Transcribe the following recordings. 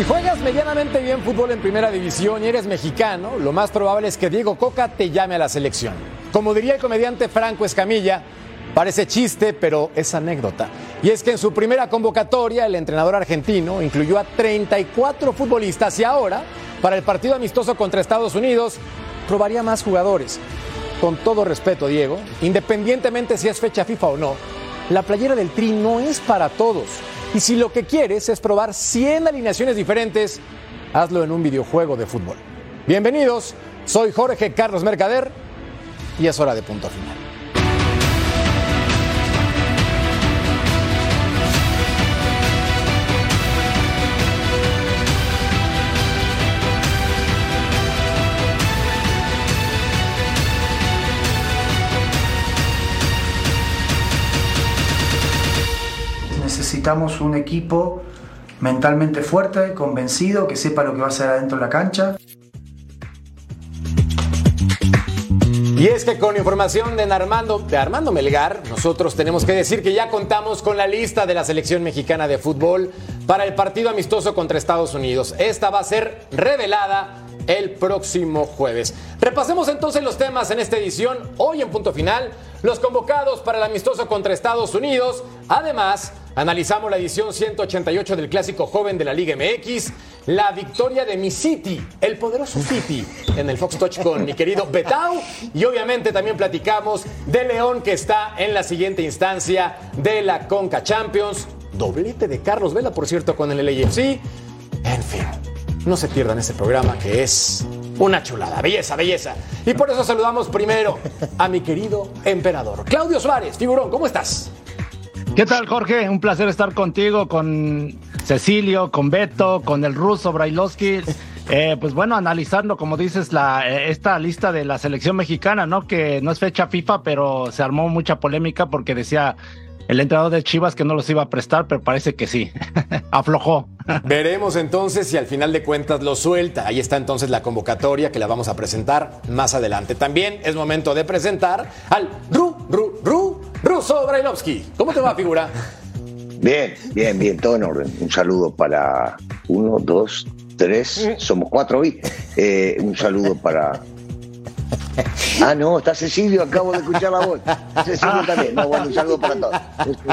Si juegas medianamente bien fútbol en primera división y eres mexicano, lo más probable es que Diego Coca te llame a la selección. Como diría el comediante Franco Escamilla, parece chiste, pero es anécdota. Y es que en su primera convocatoria, el entrenador argentino incluyó a 34 futbolistas y ahora, para el partido amistoso contra Estados Unidos, probaría más jugadores. Con todo respeto, Diego, independientemente si es fecha FIFA o no, la playera del Tri no es para todos. Y si lo que quieres es probar 100 alineaciones diferentes, hazlo en un videojuego de fútbol. Bienvenidos, soy Jorge Carlos Mercader y es hora de punto final. Necesitamos un equipo mentalmente fuerte, convencido, que sepa lo que va a hacer adentro de la cancha. Y es que con información de Armando, de Armando Melgar, nosotros tenemos que decir que ya contamos con la lista de la selección mexicana de fútbol para el partido amistoso contra Estados Unidos. Esta va a ser revelada el próximo jueves. Repasemos entonces los temas en esta edición. Hoy en punto final, los convocados para el amistoso contra Estados Unidos. Además, analizamos la edición 188 del clásico joven de la Liga MX, la victoria de mi City, el poderoso City, en el Fox Touch con mi querido Betau. Y obviamente también platicamos de León que está en la siguiente instancia de la Conca Champions. Doblete de Carlos Vela, por cierto, con el LAFC. En fin. No se pierdan este programa que es una chulada, belleza, belleza. Y por eso saludamos primero a mi querido emperador. Claudio Suárez, figurón, ¿cómo estás? ¿Qué tal, Jorge? Un placer estar contigo, con Cecilio, con Beto, con el ruso Brailovsky. Eh, pues bueno, analizando, como dices, la, eh, esta lista de la selección mexicana, ¿no? Que no es fecha FIFA, pero se armó mucha polémica porque decía el entrenador de Chivas que no los iba a prestar, pero parece que sí. Aflojó. Veremos entonces si al final de cuentas lo suelta. Ahí está entonces la convocatoria que la vamos a presentar más adelante. También es momento de presentar al Ru, Ru, Ru, Ruso Brailovsky. ¿Cómo te va, figura? Bien, bien, bien, todo en orden. Un saludo para uno, dos, tres, somos cuatro hoy. Eh, un saludo para, Ah, no, está Cecilio, acabo de escuchar la voz. Cecilio también. No, bueno, un saludo para todos.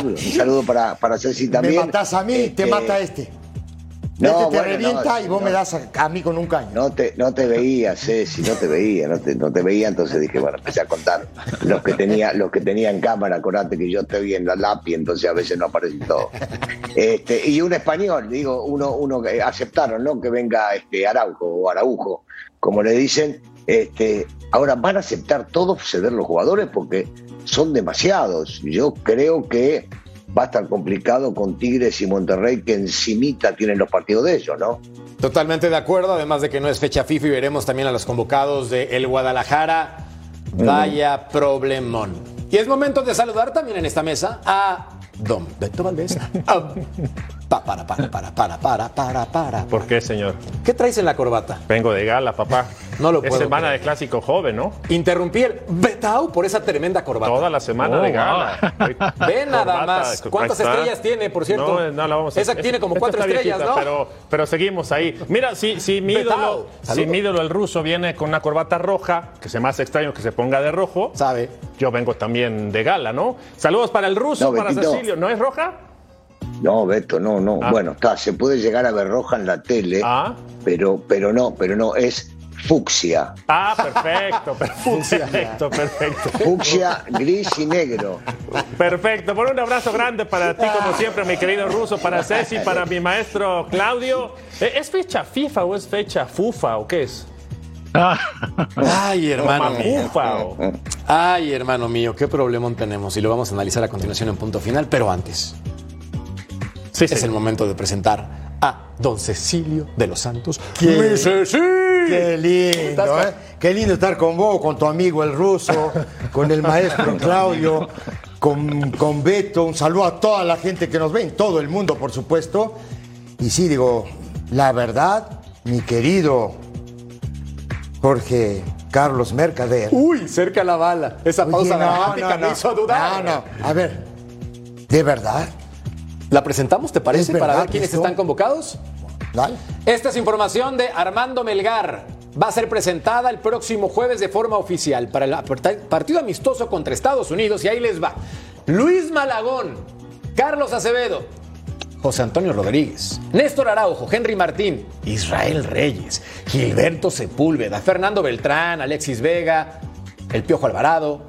Un saludo para, para Ceci también. Me matás a mí, te Este, mata este. No, este te bueno, revienta no, y vos no. me das a, a mí con un caño. No te, no te veía, Ceci, no te veía, no te, no te veía, entonces dije, bueno, empecé a contar los que tenía, los que tenía en cámara, acordate que yo vi en la lápiz, entonces a veces no aparecen todos. Este, y un español, digo, uno, uno aceptaron, ¿no? Que venga este Araujo o Araujo, como le dicen, este, ahora van a aceptar todos ceder los jugadores porque son demasiados. Yo creo que va a estar complicado con Tigres y Monterrey que encimita tienen los partidos de ellos, ¿no? Totalmente de acuerdo, además de que no es fecha FIFA y veremos también a los convocados de el Guadalajara. Vaya problemón. Y es momento de saludar también en esta mesa a Don Beto Valdés. Ah, pa- para, para, para, para, para, para, para. ¿Por qué, señor? ¿Qué traes en la corbata? Vengo de gala, papá. No lo Es puedo semana creer. de clásico joven, ¿no? Interrumpí el Betao por esa tremenda corbata. Toda la semana Oh, de gala. Ve nada Corbata, más. ¿Cuántas estrellas tiene, por cierto? No, no la vamos a Esa tiene como cuatro estrellas, viejita, ¿no? Pero, pero seguimos ahí. Mira, si, si, mi ídolo, si mi ídolo, el ruso, viene con una corbata roja, que se me hace extraño que se ponga de rojo, Sabe. yo vengo también de gala, ¿no? Saludos para el ruso, No, para. Cecilio. ¿No es roja? No, Beto, no, no. Ah. Bueno, está, se puede llegar a ver roja en la tele, Ah. pero, pero no, pero no, es fucsia. Ah, perfecto, perfecto, perfecto. Fucsia, gris y negro. Perfecto, por un abrazo grande para ti, como siempre, mi querido ruso, para Ceci, para mi maestro Claudio. Eh, ¿Es fecha FIFA o es fecha FUFA o qué es? Ah, Ay, hermano mío. Ay, hermano mío, qué problemón tenemos y lo vamos a analizar a continuación en punto final, pero antes Sí, es el momento de presentar a don Cecilio de los Santos. ¿Qué? Qué lindo, ¿Estás ¿eh? Qué lindo estar con vos, con tu amigo el ruso, con el maestro Claudio, con, con Beto. Un saludo a toda la gente que nos ve, en todo el mundo, por supuesto. Y sí, digo, la verdad, mi querido Jorge Carlos Mercader. Uy, cerca la bala. Esa Oye, pausa no, dramática no, me hizo dudar. No, no. A ver, ¿de verdad? ¿La presentamos, te parece, ¿Es para ver quiénes esto? están convocados? Dale. Esta es información de Armando Melgar. Va a ser presentada el próximo jueves de forma oficial para el partido amistoso contra Estados Unidos y ahí les va. Luis Malagón, Carlos Acevedo, José Antonio Rodríguez, Néstor Araujo, Henry Martín, Israel Reyes, Gilberto Sepúlveda, Fernando Beltrán, Alexis Vega, El Piojo Alvarado,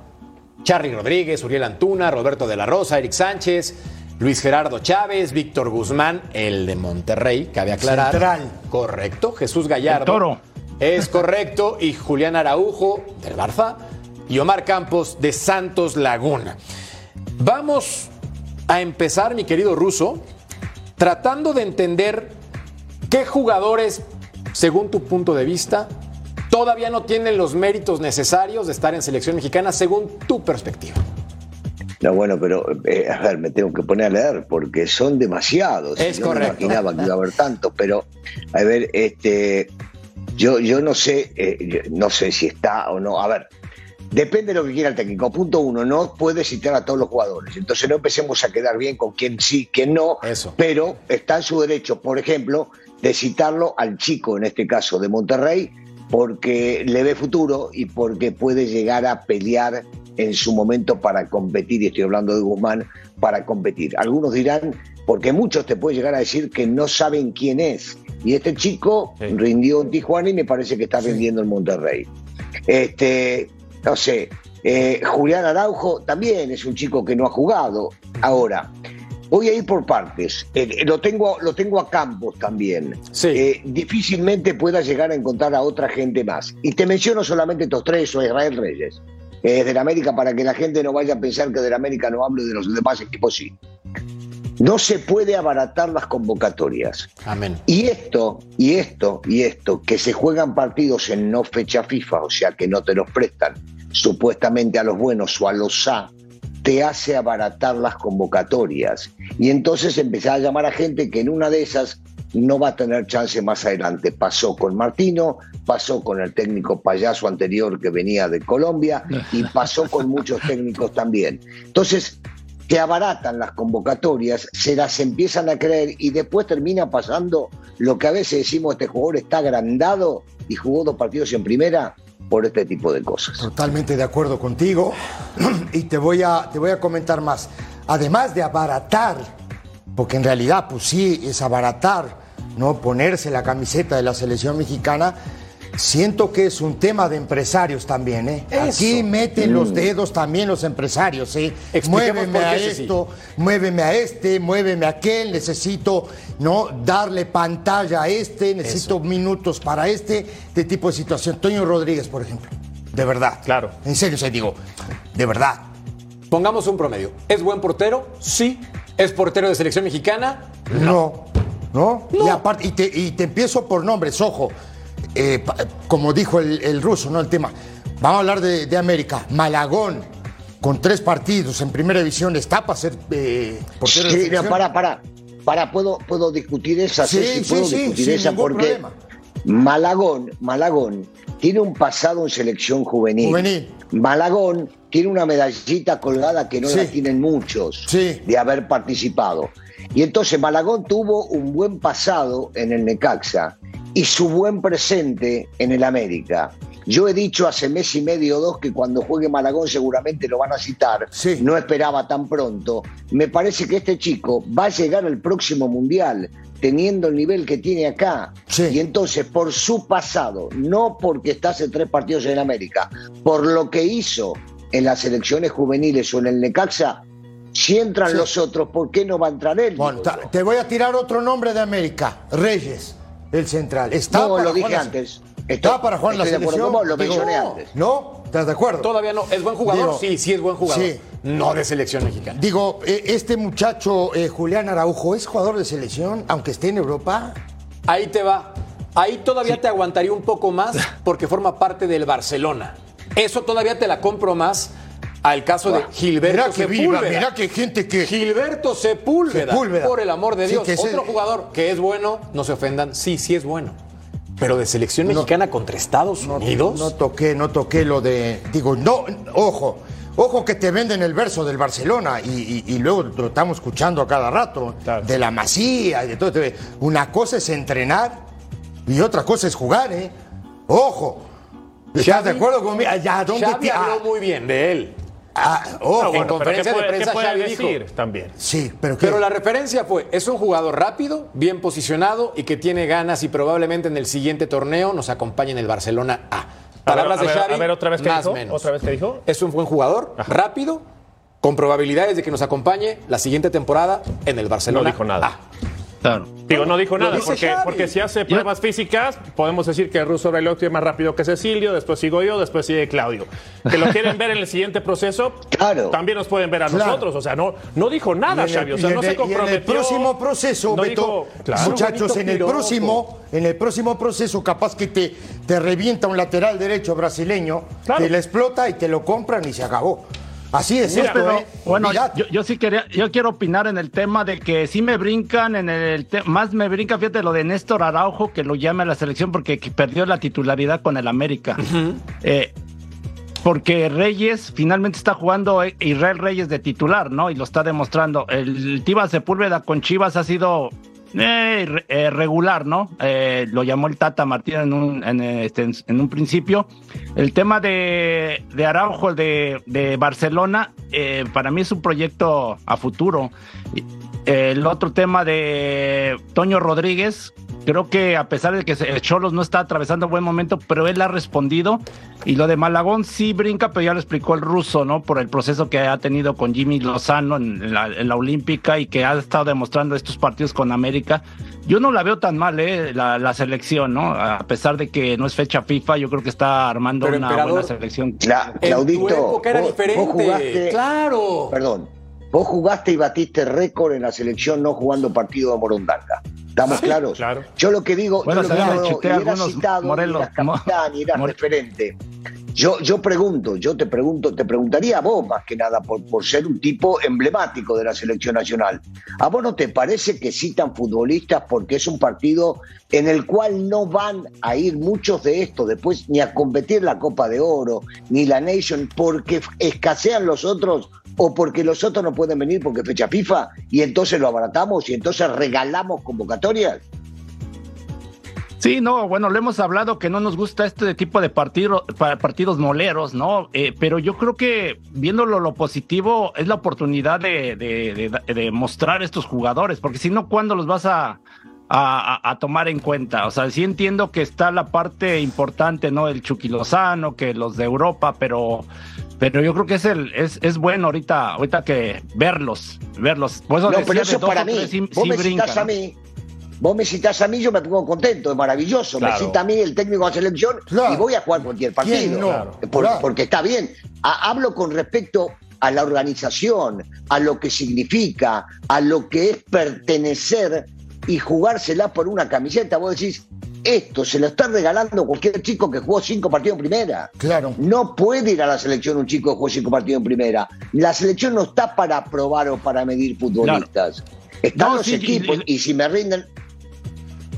Charly Rodríguez, Uriel Antuna, Roberto de la Rosa, Eric Sánchez, Luis Gerardo Chávez, Víctor Guzmán, el de Monterrey, cabe aclarar. Central. Correcto. Jesús Gallardo. El Toro. Es correcto. Y Julián Araujo, del Barça. Y Omar Campos, de Santos Laguna. Vamos a empezar, mi querido Ruso, tratando de entender qué jugadores, según tu punto de vista, todavía no tienen los méritos necesarios de estar en selección mexicana, según tu perspectiva. No, bueno, pero eh, a ver, me tengo que poner a leer porque son demasiados. Es Yo correcto. No imaginaba que iba a haber tantos, pero a ver, este, yo, yo no sé, eh, no sé si está o no. A ver, depende de lo que quiera el técnico. Punto uno, no puede citar a todos los jugadores. Entonces no empecemos a quedar bien con quién sí, quién no. Eso. Pero está en su derecho, por ejemplo, de citarlo al chico, en este caso de Monterrey, porque le ve futuro y porque puede llegar a pelear en su momento para competir, y estoy hablando de Guzmán, para competir. Algunos dirán, porque muchos te pueden llegar a decir que no saben quién es. Y este chico Sí. rindió en Tijuana y me parece que está rindiendo en Monterrey. Este, no sé, eh, Julián Araujo también es un chico que no ha jugado. Ahora, voy a ir por partes. Eh, lo, tengo, lo tengo a Campos también. Sí. Eh, difícilmente pueda llegar a encontrar a otra gente más. Y te menciono solamente estos tres, o Israel Reyes. Del América, para que la gente no vaya a pensar que del América no hablo de los demás equipos sí. No se puede abaratar las convocatorias. Amén. Y esto, y esto, y esto, que se juegan partidos en no fecha FIFA, o sea que no te los prestan supuestamente a los buenos o a los A, te hace abaratar las convocatorias. Y entonces empezás a llamar a gente que en una de esas no va a tener chance más adelante. Pasó con Martino, pasó con el técnico payaso anterior que venía de Colombia y pasó con muchos técnicos también. Entonces, te abaratan las convocatorias, se las empiezan a creer y después termina pasando lo que a veces decimos, este jugador está agrandado y jugó dos partidos en primera por este tipo de cosas. Totalmente de acuerdo contigo. Y te voy a, te voy a comentar más. Además de abaratar, porque en realidad, pues sí, es abaratar, ¿no? Ponerse la camiseta de la selección mexicana. Siento que es un tema de empresarios también, ¿eh? Aquí meten los dedos también los empresarios, ¿eh? Muéveme a esto, muéveme a este, muéveme a aquel, necesito no darle pantalla a este, necesito minutos para este, este tipo de situación. Toño Rodríguez, por ejemplo, de verdad. Claro. En serio, se digo, de verdad. Pongamos un promedio. ¿Es buen portero? Sí. ¿Es portero de selección mexicana? No. ¿No? Y, aparte, y, te, y te empiezo por nombres, ojo. Eh, pa- como dijo el, el ruso, ¿no? El tema. Vamos a hablar de, de América. Malagón, con tres partidos en primera división, está para ser eh, portero de Sí, no, selección. para, para, para, puedo, puedo discutir esa, Sí, sí, sí, puedo sí, discutir sin esa porque problema. Malagón, Malagón tiene un pasado en selección juvenil. Juvenil. Malagón tiene una medallita colgada que no Sí. la tienen muchos Sí. de haber participado. Y entonces Malagón tuvo un buen pasado en el Necaxa y su buen presente en el América. Yo he dicho hace mes y medio o dos que cuando juegue Malagón seguramente lo van a citar. Sí. No esperaba tan pronto. Me parece que este chico va a llegar al próximo mundial teniendo el nivel que tiene acá. Sí. Y entonces, por su pasado, no porque está hace tres partidos en América, por lo que hizo en las selecciones juveniles o en el Necaxa, si entran Sí. los otros, ¿por qué no va a entrar él? Bueno, te voy a tirar otro nombre de América. Reyes, el central. Está No, para lo dije jugar la- antes. Está para jugar en la selección. lo mencioné no, antes. ¿No? ¿Estás de acuerdo? Todavía no. ¿Es buen jugador? Digo, sí, sí es buen jugador. sí. No de selección mexicana. Digo, eh, este muchacho eh, Julián Araujo es jugador de selección, aunque esté en Europa. Ahí te va. Ahí todavía te aguantaría un poco más porque forma parte del Barcelona. Eso todavía te la compro más al caso de Gilberto Mira que viva, Sepúlveda. mira que gente que. Gilberto Sepúlveda, Sepúlveda. por el amor de Dios. Otro jugador que es bueno, no se ofendan, sí, sí es bueno. Pero de selección mexicana contra Estados No, Unidos. no toqué, no toqué lo de. Digo, no, ojo. Ojo que te venden el verso del Barcelona y, y- y luego lo estamos escuchando a cada rato, Claro. de la masía y de todo. Una cosa es entrenar y otra cosa es jugar, ¿eh? Ojo. ¿Estás Xavi- de acuerdo conmigo? Allá, ¿dónde Xavi te- habló ah, muy bien de él. ah, ojo. Bueno, en conferencia ¿qué de prensa ¿qué puede Xavi dijo? decir también? Sí, pero ¿qué? Pero la referencia fue, es un jugador rápido, bien posicionado y que tiene ganas y probablemente en el siguiente torneo nos acompañe en el Barcelona A. Palabras a ver, de Xavi, a ver, otra vez más dijo, menos. otra vez qué dijo. Es un buen jugador, rápido, con probabilidades de que nos acompañe la siguiente temporada en el Barcelona No dijo nada. Claro. Digo, no dijo nada, porque, porque si hace pruebas físicas, podemos decir que el ruso Brailovsky es más rápido que Cecilio, después sigo yo, después sigue Claudio. Que lo quieren ver en el siguiente proceso, Claro. también nos pueden ver a Claro. nosotros. O sea, no, no dijo nada, el- Xavi. O sea, no el- se y en comprometió. el próximo proceso, no Beto, dijo- claro. muchachos, en el próximo, en el próximo proceso, capaz que te, te revienta un lateral derecho brasileño, Claro. te la explota y te lo compran y se acabó. Así es Mira, esto, pero, ¿eh? Bueno, yo, yo sí quería, yo quiero opinar en el tema de que sí me brincan en el más me brinca, fíjate lo de Néstor Araujo que lo llame a la selección porque que perdió la titularidad con el América. Eh, porque Reyes finalmente está jugando eh, Israel Reyes de titular, ¿no? Y lo está demostrando. El Tiva Sepúlveda con Chivas ha sido eh, eh, regular, ¿no? Eh, lo llamó el Tata Martín en un, en, este, en- un principio. El tema de, de Araujo, de, de Barcelona, para mí es un proyecto a futuro. El otro tema de Toño Rodríguez, creo que a pesar de que Cholos no está atravesando buen momento, pero él ha respondido. Y lo de Malagón sí brinca, pero ya lo explicó el ruso, ¿no? Por el proceso que ha tenido con Jimmy Lozano en la, en la Olímpica y que ha estado demostrando estos partidos con América. Yo no la veo tan mal, ¿eh? La, la selección, ¿no? A pesar de que no es fecha FIFA, yo creo que está armando Pero, una buena selección. En Claudito, tu época era vos- diferente. vos jugaste- claro. Perdón, vos jugaste y batiste récord en la selección no jugando partido de Morondanga. ¿Estamos claros? claro. Yo lo que digo, Bueno, yo lo que digo, y algunos citado, y Morelos, eras capitán, y eras Mo- referente. Yo, yo pregunto, yo te pregunto, te preguntaría a vos más que nada por, por ser un tipo emblemático de la selección nacional. ¿A vos no te parece que citan futbolistas porque es un partido en el cual no van a ir muchos de estos después ni a competir la Copa de Oro ni la Nation porque escasean los otros o porque los otros no pueden venir porque fecha FIFA y entonces lo abaratamos y entonces regalamos convocatorias? Sí, no, bueno, le hemos hablado que no nos gusta este tipo de partido, pa- partidos moleros, ¿no? Eh, pero yo creo que viéndolo lo positivo es la oportunidad de, de- de- de mostrar estos jugadores, porque si no, ¿cuándo los vas a, a- a tomar en cuenta? O sea, sí entiendo que está la parte importante, ¿no? El Chucky Lozano, que los de Europa, pero, pero yo creo que es el, es, es bueno ahorita, ahorita que verlos, verlos. Por eso No, pero eso para mí. sí- vos me brinca, a mí. Vos me citás a mí, yo me pongo contento, es maravilloso. Claro. Me cita a mí el técnico de la selección Claro. y voy a jugar cualquier partido. ¿Quién no? Claro. Por- Claro. Porque está bien. Ha- hablo con respecto a la organización, a lo que significa, a lo que es pertenecer y jugársela por una camiseta. Vos decís, esto se lo está regalando cualquier chico que jugó cinco partidos en primera. Claro. No puede ir a la selección un chico que jugó cinco partidos en primera. La selección no está para probar o para medir futbolistas. Están No, los sí, y- equipos y- y, si me rinden,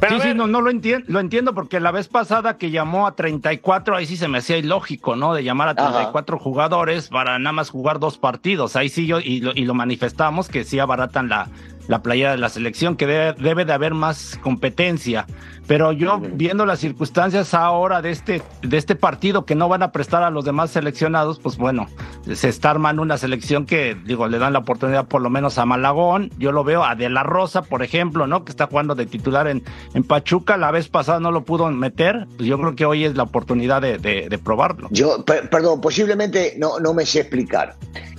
Pero sí, sí, no, no lo entiendo, lo entiendo porque la vez pasada que llamó a 34, ahí sí se me hacía ilógico, ¿no? De llamar a Ajá. 34 jugadores para nada más jugar dos partidos. Ahí sí yo, y lo, y lo manifestamos, que sí abaratan la, la playera de la selección, que debe, debe de haber más competencia. Pero yo, viendo las circunstancias ahora de este, de este partido que no van a prestar a los demás seleccionados, pues bueno, se está armando una selección que, digo, le dan la oportunidad por lo menos a Malagón. Yo lo veo a De La Rosa, por ejemplo, ¿no? Que está jugando de titular en, en Pachuca. La vez pasada no lo pudo meter. Pues yo creo que hoy es la oportunidad de, de- de probarlo. yo, per- perdón, posiblemente no, no me sé explicar,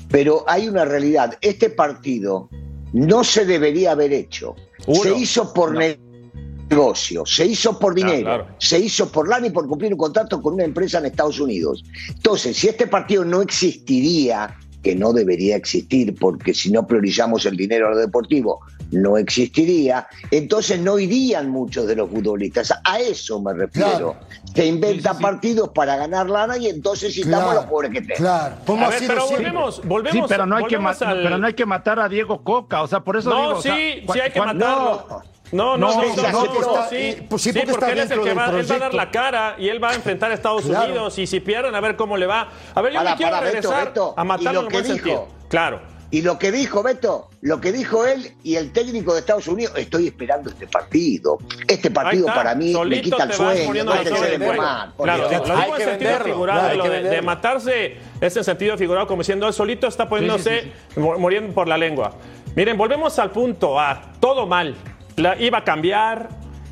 pero hay una realidad. Este partido no se debería haber hecho. Uno. Se hizo por No. negocio, se hizo por dinero, claro. se hizo por lana y por cumplir un contrato con una empresa en Estados Unidos. Entonces, si este partido no existiría, que no debería existir, porque si no priorizamos el dinero a lo deportivo, no existiría, entonces no irían muchos de los futbolistas. A eso me refiero. Claro. Se inventan Sí, sí, sí. partidos para ganar lana y entonces citamos a los pobres que tengan. claro. A ver, pero siempre. volvemos, volvemos. Sí, pero no, hay que al- pero no hay que matar a Diego Coca, o sea, por eso No, digo. o sí, sea, sí cu- hay que matarlo. No, no, no, No, no, sí, no, sí, no, porque está- sí, pues sí, sí, porque porque está él es el que va, él va a dar la cara y él va a enfrentar a Estados Claro. Unidos y si pierden a ver cómo le va. A ver, yo Para, me quiero para, regresar Beto, a matarlo lo en buen dijo. sentido. Claro. Y lo que dijo Beto, lo que dijo él y el técnico de Estados Unidos, estoy esperando este partido. Este partido para mí me Solito quita el sueño, por Claro, Dios. lo Hay digo que en sentido venderlo, figurado, claro, hay lo que de, matarse es en sentido figurado, como diciendo, él solito está poniéndose, sí, mu- muriendo por la lengua. Miren, volvemos al punto A, todo mal. La- iba a cambiar,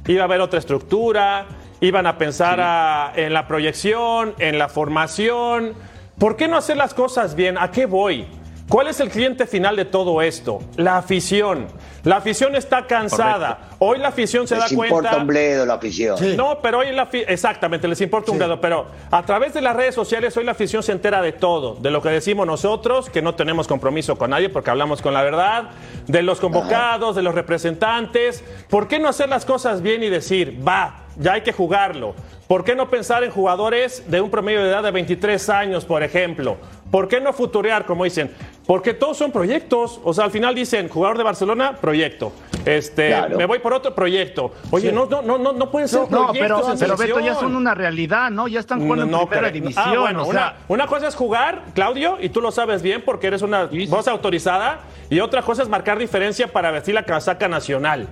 iba a haber otra estructura, iban a pensar a- en la proyección, en la formación. ¿Por qué no hacer las cosas bien? ¿A qué voy? ¿Cuál es el cliente final de todo esto? La afición. La afición está cansada. Hoy la afición se Les da importa cuenta. un bledo la afición. Sí. No, pero hoy la afi- exactamente, les importa un Sí. dedo, pero a través de las redes sociales hoy la afición se entera de todo, de lo que decimos nosotros, que no tenemos compromiso con nadie porque hablamos con la verdad, de los convocados, de los representantes. ¿Por qué no hacer las cosas bien y decir, va, ya hay que jugarlo? ¿Por qué no pensar en jugadores de un promedio de edad de 23 años, por ejemplo? ¿Por qué no futurear, como dicen? Porque todos son proyectos. O sea, al final dicen, jugador de Barcelona, proyecto. Este, Claro. me voy por otro proyecto. Oye, no, no, no, no, no puede ser No, proyectos pero, en pero Beto, ya son una realidad, ¿no? Ya están jugando No, en primera correcto. división. Ah, bueno, o una, sea, una cosa es jugar, Claudio, y tú lo sabes bien porque eres una Sí, sí. voz autorizada, y otra cosa es marcar diferencia para vestir la casaca nacional.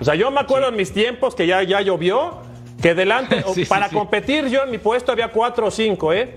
O sea, yo me acuerdo en mis tiempos que ya, ya llovió, que delante, Sí, para sí. competir yo en mi puesto había cuatro o cinco, ¿eh?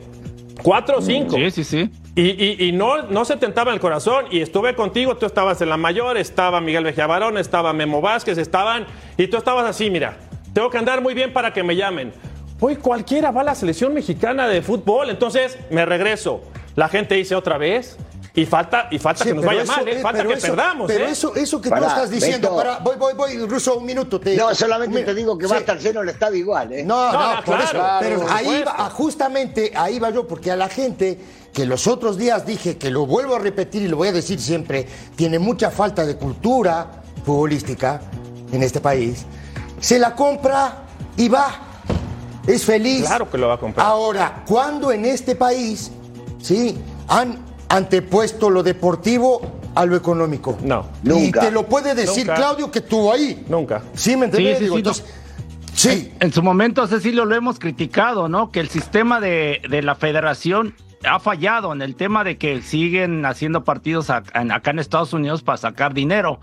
Cuatro o cinco. sí, sí, sí. Y, y- y no, no se tentaba el corazón. Y estuve contigo, tú estabas en la mayor, estaba Miguel Bejabarón, estaba Memo Vázquez, estaban. Y tú estabas así, mira, tengo que andar muy bien para que me llamen. Hoy cualquiera va a la selección mexicana de fútbol. Entonces me regreso. La gente dice otra vez. Y falta, y falta Sí, que nos vaya eso, mal, ¿eh? eh, falta que eso- perdamos. Pero ¿eh? eso, eso que tú estás diciendo, Beto. para, voy, voy, voy, Ruso, un minuto. Te, No, solamente te digo que sí. va hasta el seno el estadio igual, ¿eh? No, no, No, no, por claro, eso. claro, pero por ahí va, justamente ahí va yo, porque a la gente que los otros días dije que lo vuelvo a repetir y lo voy a decir siempre, tiene mucha falta de cultura futbolística en este país, se la compra y va. Es feliz. Claro que lo va a comprar. Ahora, ¿cuándo en este país, sí, han antepuesto lo deportivo a lo económico? No. Nunca. Y te lo puede decir Nunca. Claudio que estuvo ahí. Nunca. ¿Sí me entiendes? Sí, sí, Digo, sí, entonces, sí. En su momento, Cecilio, lo hemos criticado, ¿no? Que el sistema de, de la federación ha fallado en el tema de que siguen haciendo partidos en- acá en Estados Unidos para sacar dinero.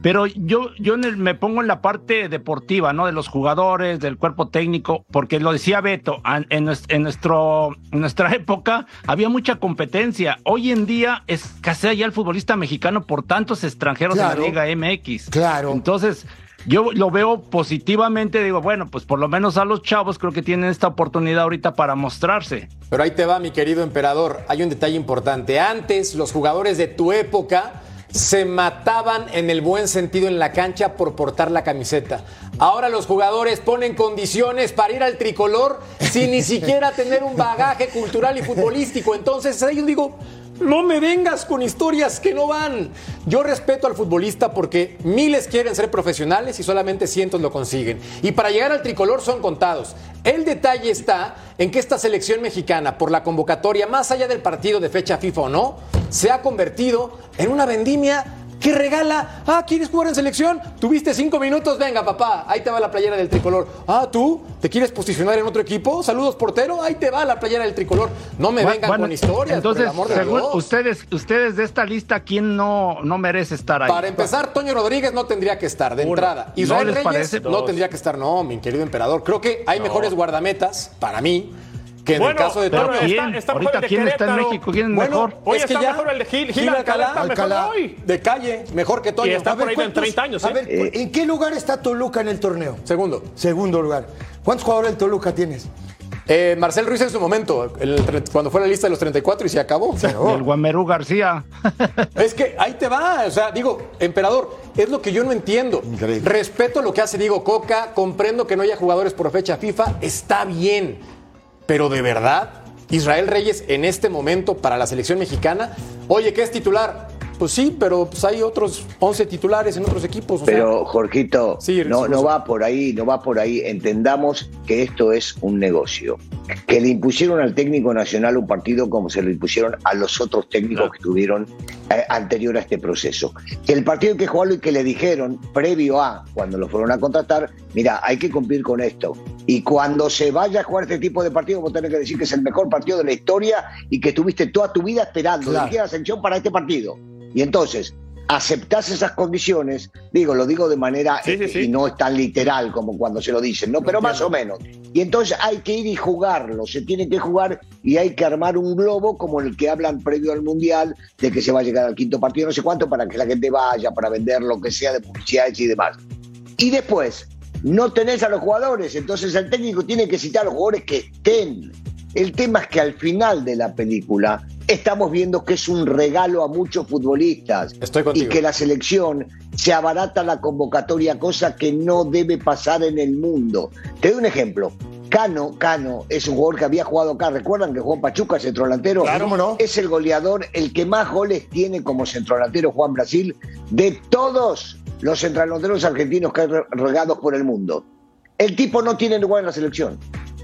Pero yo, yo en el- me pongo en la parte deportiva, ¿no? De los jugadores, del cuerpo técnico, porque lo decía Beto, an- en, nues- en nuestro, en nuestra época había mucha competencia. Hoy en día escasea ya el futbolista mexicano por tantos extranjeros Claro. en la Liga MX. Claro. Entonces, yo lo veo positivamente, digo, bueno, pues por lo menos a los chavos creo que tienen esta oportunidad ahorita para mostrarse. Pero ahí te va, mi querido emperador. Hay un detalle importante. Antes, los jugadores de tu época se mataban en el buen sentido en la cancha por portar la camiseta. Ahora los jugadores ponen condiciones para ir al tricolor sin ni siquiera tener un bagaje cultural y futbolístico. Entonces, yo digo, no me vengas con historias que no van. Yo respeto al futbolista porque miles quieren ser profesionales y solamente cientos lo consiguen. Y para llegar al tricolor son contados. El detalle está en que esta selección mexicana, por la convocatoria, más allá del partido de fecha FIFA o no, se ha convertido en una vendimia que regala. Ah, ¿quieres jugar en selección? Tuviste cinco minutos, venga, papá, ahí te va la playera del tricolor. Ah, ¿tú te quieres posicionar en otro equipo? Saludos, portero, ahí te va la playera del tricolor. No me vengan bueno, con historias, Entonces, por el amor de según Dios. ustedes, ustedes de esta lista, ¿quién no, no merece estar ahí? Para empezar, Toño Rodríguez no tendría que estar de entrada. ¿No Israel les Reyes parece? no tendría que estar, no, mi querido emperador. Creo que hay mejores guardametas, para mí, que en Bueno, el caso de pero Toño. está- ¿quién? está mejor Ahorita, el de ¿quién está en Querétaro. México? ¿Quién es Bueno, mejor? Oye, es que está ya mejor el de Gil. Gil, Gil Alcalá, Alcalá, está mejor Alcalá. hoy. De calle, mejor que Toño. Y está A ver, por ahí en ¿cuántos- 30 años, A ¿eh? ver, ¿en qué lugar está Toluca en el torneo? Segundo. Segundo lugar. ¿Cuántos jugadores del Toluca tienes? Eh, Marcel Ruiz en su momento, el cuando fue la lista de los 34 y se acabó. El Guamerú García. Es que ahí te va, o sea, digo, emperador, es lo que yo no entiendo. Increíble. Respeto lo que hace Diego Coca, comprendo que no haya jugadores por fecha FIFA, está bien. Pero de verdad, Israel Reyes en este momento para la selección mexicana, oye, ¿qué es titular? Pues sí, pero pues hay otros 11 titulares en otros equipos. o sea, Pero, Jorgito, Sí, no, no va por ahí, no va por ahí. Entendamos que esto es un negocio. Que le impusieron al técnico nacional un partido como se lo impusieron a los otros técnicos que estuvieron eh, anterior a este proceso. Que el partido hay que jugarlo y que le dijeron, previo a, cuando lo fueron a contratar, mira, hay que cumplir con esto. Y cuando se vaya a jugar este tipo de partido, vos tenés que decir que es el mejor partido de la historia y que tuviste toda tu vida esperando Claro. la selección para este partido. Y entonces, aceptás esas condiciones, digo, lo digo de manera Sí, sí, sí. y no es tan literal como cuando se lo dicen, ¿no? Pero más o menos. Y entonces hay que ir y jugarlo, se tiene que jugar y hay que armar un globo como el que hablan previo al Mundial, de que se va a llegar al quinto partido, no sé cuánto, para que la gente vaya, para vender lo que sea de publicidades y demás. Y después, no tenés a los jugadores, entonces el técnico tiene que citar a los jugadores que estén. El tema es que al final de la película estamos viendo que es un regalo a muchos futbolistas Estoy y que la selección se abarata la convocatoria, cosa que no debe pasar en el mundo. Te doy un ejemplo. Cano, Cano es un jugador que había jugado acá, ¿recuerdan que Juan Pachuca, centrodelantero? Claro, ¿cómo no? Es el goleador, el que más goles tiene como centrodelantero Juan Brasil de todos los centrodelanteros argentinos que hay re- regados por el mundo. El tipo no tiene lugar en la selección.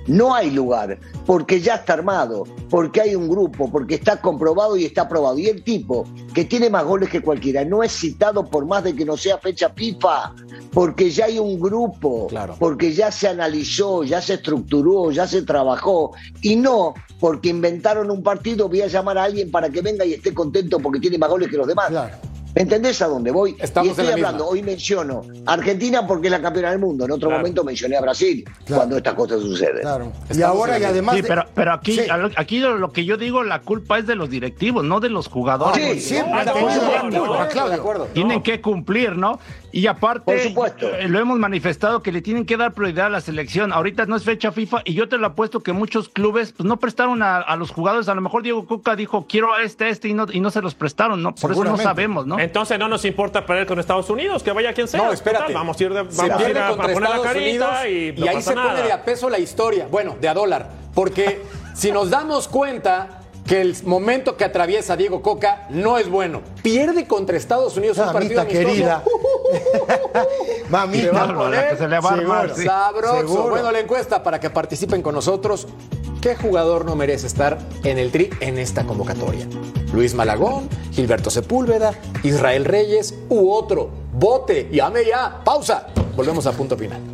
No hay lugar, porque ya está armado, porque hay un grupo, porque está comprobado y está aprobado. Y el tipo, que tiene más goles que cualquiera, no es citado por más de que no sea fecha FIFA, porque ya hay un grupo, Claro. porque ya se analizó, ya se estructuró, ya se trabajó, y no porque inventaron un partido, voy a llamar a alguien para que venga y esté contento porque tiene más goles que los demás. Claro. ¿Me entendés a dónde voy? Estamos y estoy en la hablando, misma. hoy menciono Argentina porque es la campeona del mundo, en otro Claro. momento mencioné a Brasil Claro. cuando estas cosas suceden. Claro. Y ahora, y además. Sí, de- pero, pero aquí, Sí. aquí lo, lo que yo digo, la culpa es de los directivos, no de los jugadores. Sí, siempre No, han no, tenido no, la no, culpa, no, Claudio. de acuerdo. Tienen que cumplir, ¿no? Y aparte, Por supuesto. eh, lo hemos manifestado que le tienen que dar prioridad a la selección. Ahorita no es fecha FIFA y yo te lo apuesto que muchos clubes pues, no prestaron a, a los jugadores. A lo mejor Diego Coca dijo, quiero a este, a este y no, y no se los prestaron, ¿no? Por eso no sabemos, ¿no? Entonces no nos importa perder con Estados Unidos, que vaya quien sea. No, espérate. Total, vamos a ir, de, se vamos a, ir pierde a, a contra poner la Estados carita Unidos y, y, ahí pasa se nada. pone de a peso la historia. Bueno, de a dólar. Porque si nos damos cuenta que el momento que atraviesa Diego Coca no es bueno. Pierde contra Estados Unidos un partido amistoso. querida. Se va a Mamita. No, la que se le va a armar, sí. Sabroso. Seguro. Bueno, la encuesta para que participen con nosotros. ¿Qué jugador no merece estar en el tri en esta convocatoria? Luis Malagón, Gilberto Sepúlveda, Israel Reyes u otro. Vote, llame ya. Pausa. Volvemos a punto final.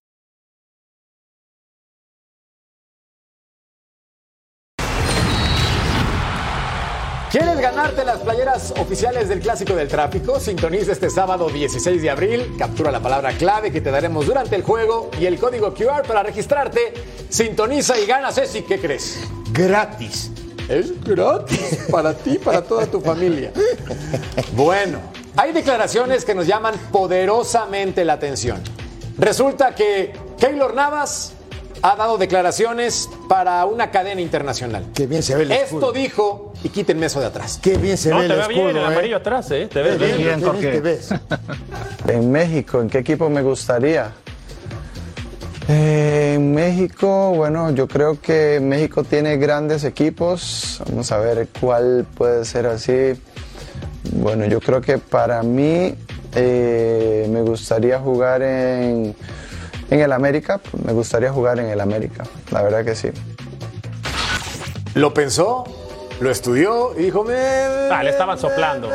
¿Quieres ganarte las playeras oficiales del Clásico del Tráfico? Sintoniza este sábado 16 de abril, captura la palabra clave que te daremos durante el juego y el código QR para registrarte. Sintoniza y gana, Ceci, ¿qué crees? Gratis. Es gratis para ti, para toda tu familia. Bueno, hay declaraciones que nos llaman poderosamente la atención. Resulta que Keylor Navas ha dado declaraciones para una cadena internacional. Qué bien se ve el Esto escudo. dijo, y quítenme eso de atrás. Qué bien se No, ve te el ve bien el escudo, ¿eh? amarillo atrás, ¿eh? Te ves Qué bien. bien, bien, Jorge. te ves. En México, ¿en qué equipo me gustaría? Eh, en México, bueno, yo creo que México tiene grandes equipos. Vamos a ver cuál puede ser así. Bueno, yo creo que para mí eh, me gustaría jugar en, en el América. Me gustaría jugar en el América, la verdad que sí. ¿Lo pensó? lo estudió y dijo, me, Ah, le estaban soplando.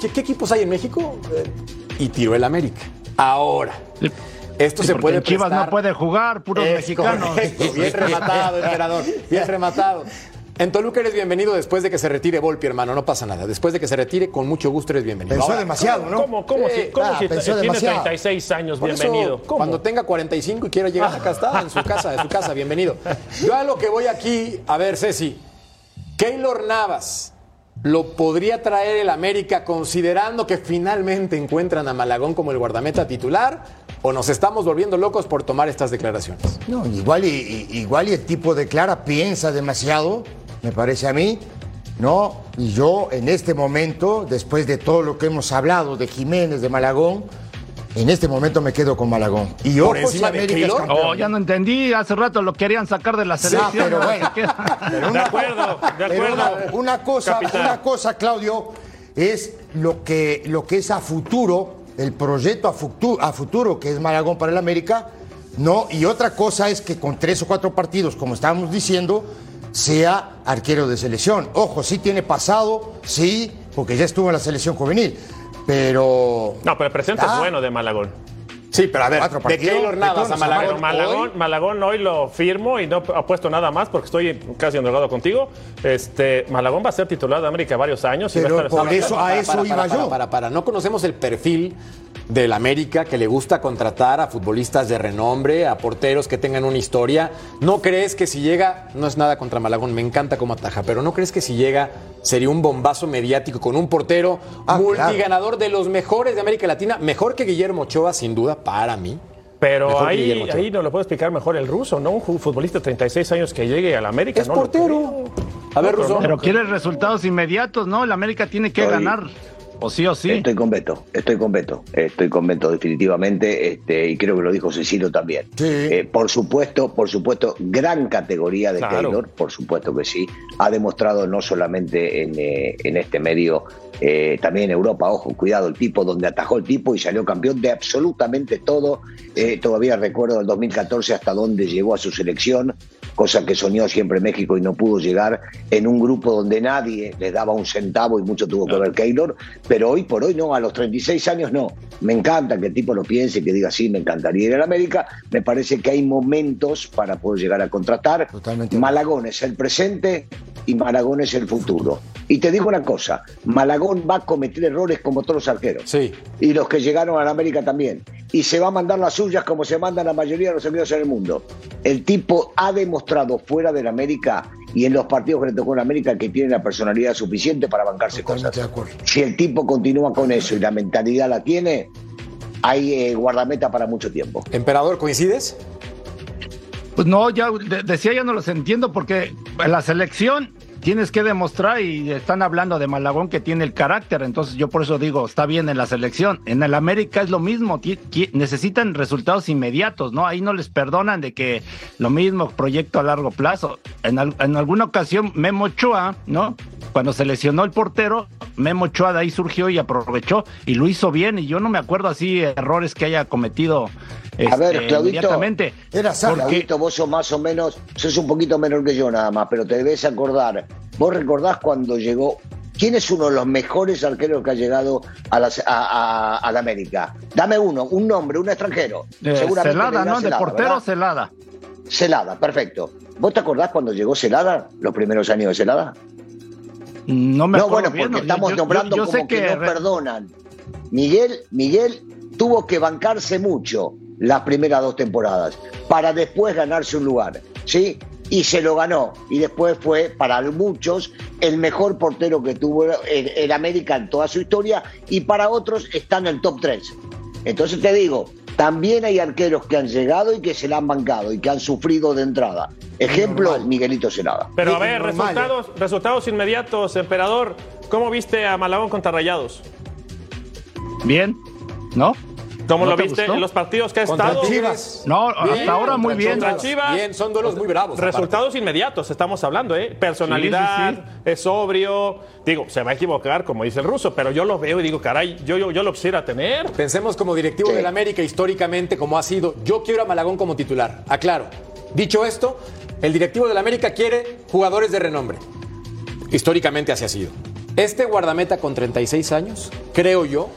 ¿qué, qué equipos hay en México? Eh, Y tiró el América. Ahora, esto Sí, se puede en Chivas prestar- no puede jugar, puros Es mexicanos. correcto, Bien rematado, emperador. Bien rematado. En Toluca eres bienvenido después de que se retire Volpi, hermano. No pasa nada. Después de que se retire, con mucho gusto eres bienvenido. Pensó Ahora, demasiado, ¿no? ¿Cómo, cómo, Sí, si, cómo ah, si pensó tiene demasiado. 36 años? Por eso, Bienvenido. ¿Cómo? Cuando tenga 45 y quiera llegar acá está, en su casa, en su casa, bienvenido. Yo a lo que voy aquí, a ver, Ceci, Keylor Navas lo podría traer el América considerando que finalmente encuentran a Malagón como el guardameta titular o nos estamos volviendo locos por tomar estas declaraciones. No, igual y, y- igual y el tipo declara, piensa demasiado, me parece a mí, ¿no? Y yo en este momento, después de todo lo que hemos hablado de Jiménez, de Malagón, en este momento me quedo con Malagón. Y ¿Por ojo si América es Keylor? campeón. Oh, ya no entendí, hace rato lo querían sacar de la Sí, selección. pero ahora bueno. Pero De acuerdo, de pero acuerdo. una, una cosa, Capitán. una cosa, Claudio, es lo que, lo que es a futuro, el proyecto a futuro, a futuro que es Malagón para el América, no, y otra cosa es que con tres o cuatro partidos, como estábamos diciendo, sea arquero de selección. Ojo, sí tiene pasado, sí, porque ya estuvo en la selección juvenil, pero No, pero el presente Ah. es bueno de Malagón. Sí, pero a ver, Cuatro de Keylor Navas a Malagón. Malagón, hoy- Malagón hoy lo firmo y no apuesto nada más porque estoy casi endeudado contigo. Este, Malagón va a ser titular de América varios años. y Pero va a estar por eso- a eso para, iba para, yo. Para, para, para. No conocemos el perfil del América que le gusta contratar a futbolistas de renombre, a porteros que tengan una historia. ¿No crees que si llega, no es nada contra Malagón, me encanta cómo ataja, pero no crees que si llega sería un bombazo mediático con un portero Ah, multiganador de los mejores de América Latina, mejor que Guillermo Ochoa, sin duda, para mí? Pero ahí, ahí nos lo puede explicar mejor el ruso, ¿no? Un futbolista de 36 años que llegue a la América. Es no portero. A ver, No, Russo. Pero quiere resultados inmediatos, ¿no? El América tiene que Estoy- ganar. O sí o sí. Estoy con Beto, estoy con Beto, estoy con Beto definitivamente, este, y creo que lo dijo Cecilio también. Sí. Eh, por supuesto, por supuesto, gran categoría de Claro. Taylor, por supuesto que sí. Ha demostrado no solamente en, eh, en este medio, eh, también en Europa, ojo, cuidado, el tipo donde atajó el tipo y salió campeón de absolutamente todo. Eh, todavía recuerdo el 2014 hasta dónde llegó a su selección, cosa que soñó siempre México y no pudo llegar en un grupo donde nadie le daba un centavo y mucho tuvo que ver Keylor, pero hoy por hoy no, a los 36 años no. Me encanta que el tipo lo piense, que diga sí, me encantaría ir a la América. Me parece que hay momentos para poder llegar a contratar. Totalmente. Malagón es el presente y Malagón es el futuro. Y te digo una cosa, Malagón va a cometer errores como todos los arqueros. Sí. Y los que llegaron a la América también. Y se va a mandar las suyas como se mandan la mayoría de los arqueros en el mundo. El tipo ha demostrado fuera de la América y en los partidos que le tocó en América que tiene la personalidad suficiente para bancarse Totalmente cosas. de acuerdo. Si el tipo continúa con eso y la mentalidad la tiene, hay eh, guardameta para mucho tiempo. Emperador, ¿coincides? Pues no, ya de- decía, ya no los entiendo porque en la selección tienes que demostrar y están hablando de Malagón que tiene el carácter, entonces yo por eso digo, está bien en la selección. En el América es lo mismo, necesitan resultados inmediatos, ¿no? Ahí no les perdonan de que lo mismo, proyecto a largo plazo. En, al- en alguna ocasión Memo Ochoa, ¿no? Cuando se lesionó el portero, Memo Ochoa de ahí surgió y aprovechó y lo hizo bien y yo no me acuerdo así errores que haya cometido A ver, este, Claudito. Era. Porque- Claudito, vos sos más o menos, sos un poquito menor que yo nada más, pero te debes acordar. ¿Vos recordás cuando llegó? ¿Quién es uno de los mejores arqueros que ha llegado a la, a, a- a la América? Dame uno, un nombre, un extranjero. Eh, Seguramente Celada, ¿no? De Celada, portero ¿verdad? Celada. Celada, perfecto. ¿Vos te acordás cuando llegó Celada, los primeros años de Celada? No me no, acuerdo bueno, bien, porque estamos yo- nombrando yo- yo sé como que, no re- perdonan. Miguel, Miguel tuvo que bancarse mucho las primeras dos temporadas para después ganarse un lugar, ¿sí? Y se lo ganó. Y después fue, para muchos, el mejor portero que tuvo el, el América en toda su historia. Y para otros está en el top 3. Entonces te digo, también hay arqueros que han llegado y que se la han bancado y que han sufrido de entrada. Ejemplo, Normal. Miguelito Celada. Pero a ver, normal, resultados, resultados inmediatos, emperador. ¿Cómo viste a Malagón contra Rayados? Bien, ¿no? ¿Cómo ¿No lo te viste gustó? en los partidos que ha Contra estado? Chivas. No, Bien, hasta ahora muy bien. Contra Chivas. Bien, son duelos muy bravos. aparte. Resultados inmediatos, estamos hablando, ¿eh? Personalidad, Sí, sí, es sobrio. Digo, se va a equivocar, como dice el ruso, pero yo lo veo y digo, caray, yo, yo, yo lo quisiera tener. Pensemos como directivo del América históricamente, como ha sido. Yo quiero a Malagón como titular. Aclaro. Dicho esto, el directivo del América quiere jugadores de renombre. históricamente así ha sido. Este guardameta con 36 años, creo yo,